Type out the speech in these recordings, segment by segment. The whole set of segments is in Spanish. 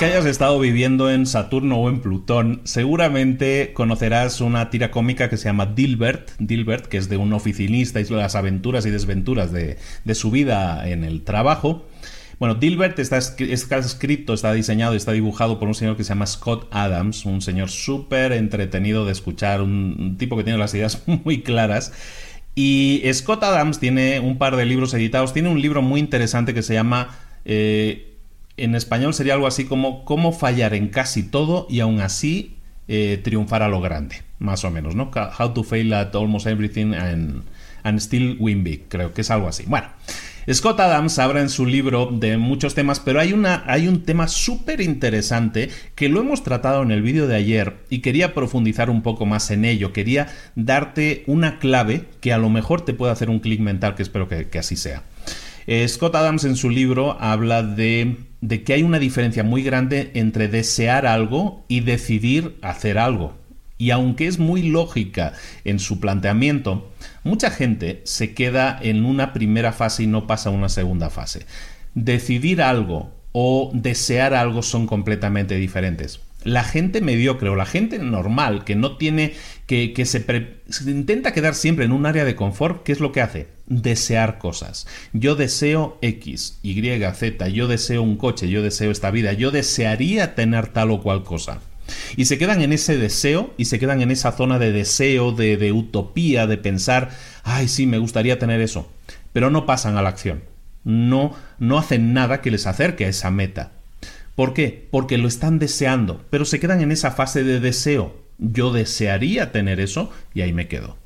Que hayas estado viviendo en Saturno o en Plutón, seguramente conocerás una tira cómica que se llama Dilbert, Dilbert, que es de un oficinista y las aventuras y desventuras de, su vida en el trabajo. Bueno, Dilbert está, escrito, está diseñado y está dibujado por un señor que se llama Scott Adams, un señor súper entretenido de escuchar, un, tipo que tiene las ideas muy claras. Y Scott Adams tiene un par de libros editados, tiene un libro muy interesante que se llama... Eh, en español sería algo así como cómo fallar en casi todo y aún así eh, triunfar a lo grande, más o menos, ¿no? How to fail at almost everything and, still win big, creo que es algo así. Bueno, Scott Adams habla en su libro de muchos temas, pero hay, una, hay un tema súper interesante que lo hemos tratado en el vídeo de ayer y quería profundizar un poco más en ello. Quería darte una clave que a lo mejor te puede hacer un clic mental, que espero que así sea. Eh, Scott Adams en su libro habla de, de que hay una diferencia muy grande entre desear algo y decidir hacer algo. Y aunque es muy lógica en su planteamiento, mucha gente se queda en una primera fase y no pasa a una segunda fase. Decidir algo o desear algo son completamente diferentes. La gente mediocre o la gente normal que no tiene, que, se, intenta quedar siempre en un área de confort, ¿qué es lo que hace? Desear cosas. Yo deseo X, Y, Z, yo deseo un coche, yo deseo esta vida, yo desearía tener tal o cual cosa. Y se quedan en ese deseo y se quedan en esa zona de deseo, de, de utopía, de pensar, ay, sí, me gustaría tener eso. Pero no pasan a la acción. No, no hacen nada que les acerque a esa meta. ¿Por qué? Porque lo están deseando, pero se quedan en esa fase de deseo. Yo desearía tener eso y ahí me quedo.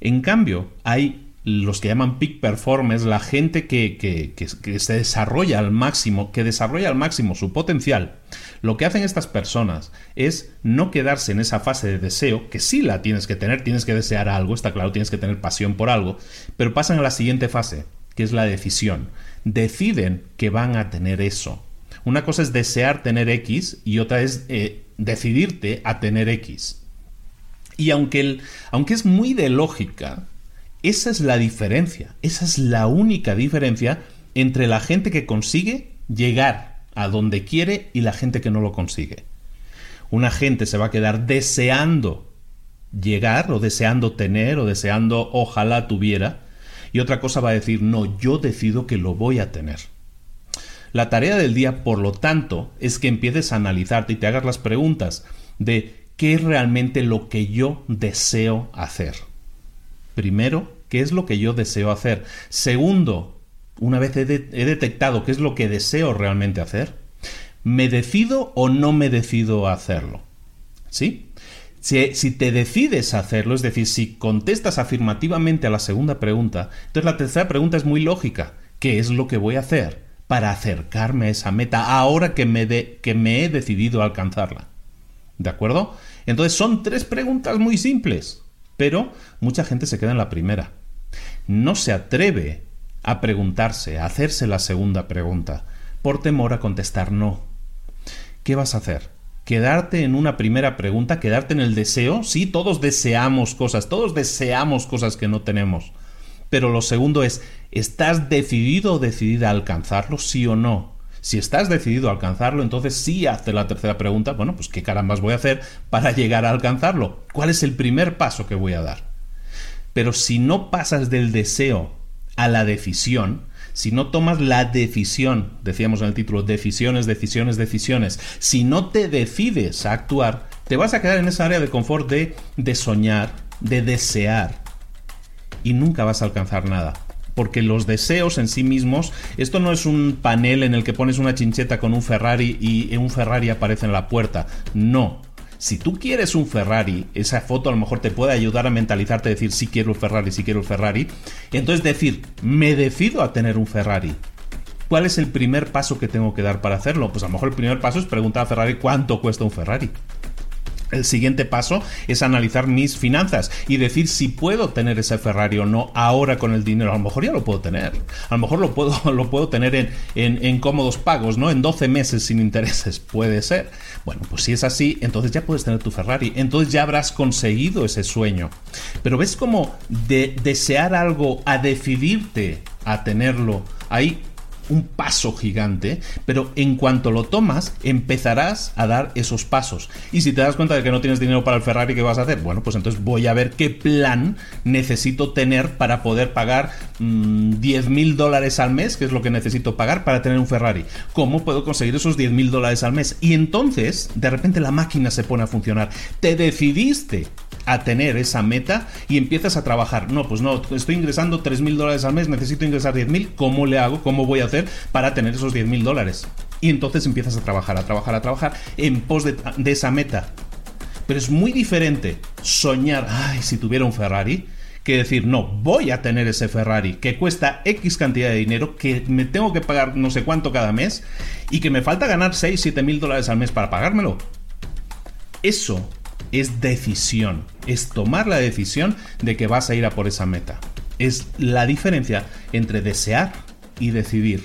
En cambio, hay los que llaman peak performers, la gente que, que, se desarrolla al máximo, que desarrolla al máximo su potencial, lo que hacen estas personas es no quedarse en esa fase de deseo, que sí la tienes que tener, tienes que desear algo, está claro, tienes que tener pasión por algo, pero pasan a la siguiente fase, que es la decisión. Deciden que van a tener eso. Una cosa es desear tener X y otra es eh, decidirte a tener X. Y aunque, el, aunque es muy de lógica, esa es la diferencia, esa es la única diferencia entre la gente que consigue llegar a donde quiere y la gente que no lo consigue. Una gente se va a quedar deseando llegar o deseando tener o deseando ojalá tuviera y otra cosa va a decir no, yo decido que lo voy a tener. La tarea del día, por lo tanto, es que empieces a analizarte y te hagas las preguntas de qué es realmente lo que yo deseo hacer. Primero, ¿qué es lo que yo deseo hacer? Segundo, una vez he, detectado qué es lo que deseo realmente hacer, ¿me decido o no me decido a hacerlo? ¿Sí? Si, si, te decides a hacerlo, es decir, si contestas afirmativamente a la segunda pregunta, entonces la tercera pregunta es muy lógica. ¿Qué es lo que voy a hacer para acercarme a esa meta ahora que me, que me he decidido a alcanzarla? ¿De acuerdo? Entonces son tres preguntas muy simples, pero mucha gente se queda en la primera. No se atreve a preguntarse, a hacerse la segunda pregunta, por temor a contestar no. ¿Qué vas a hacer? ¿Quedarte en una primera pregunta? ¿Quedarte en el deseo? Sí, todos deseamos cosas, todos deseamos cosas que no tenemos. Pero lo segundo es, ¿estás decidido o decidida a alcanzarlo, sí o no? Si estás decidido a alcanzarlo, entonces sí hace la tercera pregunta, bueno, pues qué carambas voy a hacer para llegar a alcanzarlo. ¿Cuál es el primer paso que voy a dar? Pero si no pasas del deseo a la decisión, si no tomas la decisión, decíamos en el título, decisiones, decisiones, decisiones, si no te decides a actuar, te vas a quedar en esa área de confort de, de soñar, de desear, y nunca vas a alcanzar nada porque los deseos en sí mismos, esto no es un panel en el que pones una chincheta con un Ferrari y un Ferrari aparece en la puerta. No. Si tú quieres un Ferrari, esa foto a lo mejor te puede ayudar a mentalizarte, decir si quiero un Ferrari, si quiero un Ferrari. Entonces decir, me decido a tener un Ferrari. ¿Cuál es el primer paso que tengo que dar para hacerlo? Pues a lo mejor el primer paso es preguntar a Ferrari cuánto cuesta un Ferrari. El siguiente paso es analizar mis finanzas y decir si puedo tener ese Ferrari o no ahora con el dinero. A lo mejor ya lo puedo tener. A lo mejor lo puedo, lo puedo tener en, en, cómodos pagos, ¿no? En 12 meses sin intereses. Puede ser. Bueno, pues si es así, entonces ya puedes tener tu Ferrari. Entonces ya habrás conseguido ese sueño. Pero ves como de desear algo a decidirte a tenerlo. Ahí un paso gigante, pero en cuanto lo tomas, empezarás a dar esos pasos. Y si te das cuenta de que no tienes dinero para el Ferrari, ¿qué vas a hacer? Bueno, pues entonces voy a ver qué plan necesito tener para poder pagar 10 mm, mil dólares al mes, que es lo que necesito pagar para tener un Ferrari. ¿Cómo puedo conseguir esos 10 mil dólares al mes? Y entonces, de repente la máquina se pone a funcionar. Te decidiste a tener esa meta y empiezas a trabajar. No, pues no, estoy ingresando 3 mil dólares al mes, necesito ingresar 10 mil, ¿cómo le hago? ¿Cómo voy a hacer para tener esos 10 mil dólares? Y entonces empiezas a trabajar, a trabajar, a trabajar en pos de, de esa meta. Pero es muy diferente soñar, ay, si tuviera un Ferrari, que decir, no, voy a tener ese Ferrari que cuesta X cantidad de dinero, que me tengo que pagar no sé cuánto cada mes y que me falta ganar 6, 7 mil dólares al mes para pagármelo. Eso es decisión, es tomar la decisión de que vas a ir a por esa meta. Es la diferencia entre desear y decidir.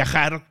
viajar